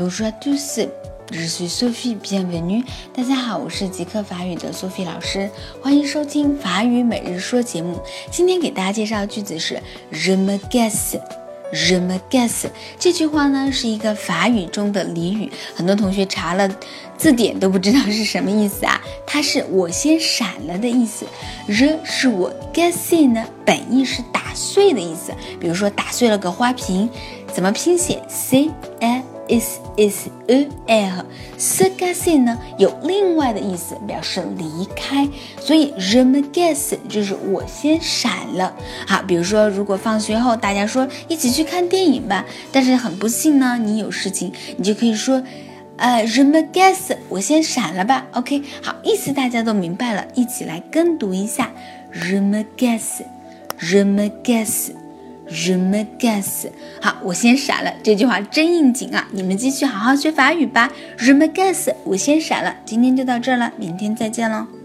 Bonjour à tous, je suis Sophie, bienvenue。大家好，我是极客法语的 Sophie 老师，欢迎收听法语每日说节目。今天给大家介绍的句子是 Je me gasse, je me gasse。这句话呢是一个法语中的俚语，很多同学查了字典都不知道是什么意思啊。它是我先闪了的意思。Je 是我 gasse 呢，本意是打碎的意思，比如说打碎了个花瓶。怎么拼写？C A S S E L。Se gasse 呢有另外的意思，表示离开，所以 je me gasse 就是我先闪了。好，比如说如果放学后大家说一起去看电影吧，但是很不幸呢，你有事情，你就可以说，呃，je me gasse，我先闪了吧。OK，好，意思大家都明白了，一起来跟读一下，je me gasse，je me gasse。remagas。好，我先闪了。这句话真应景啊！你们继续好好学法语吧。，remagas 我先闪了。今天就到这儿了，明天再见喽。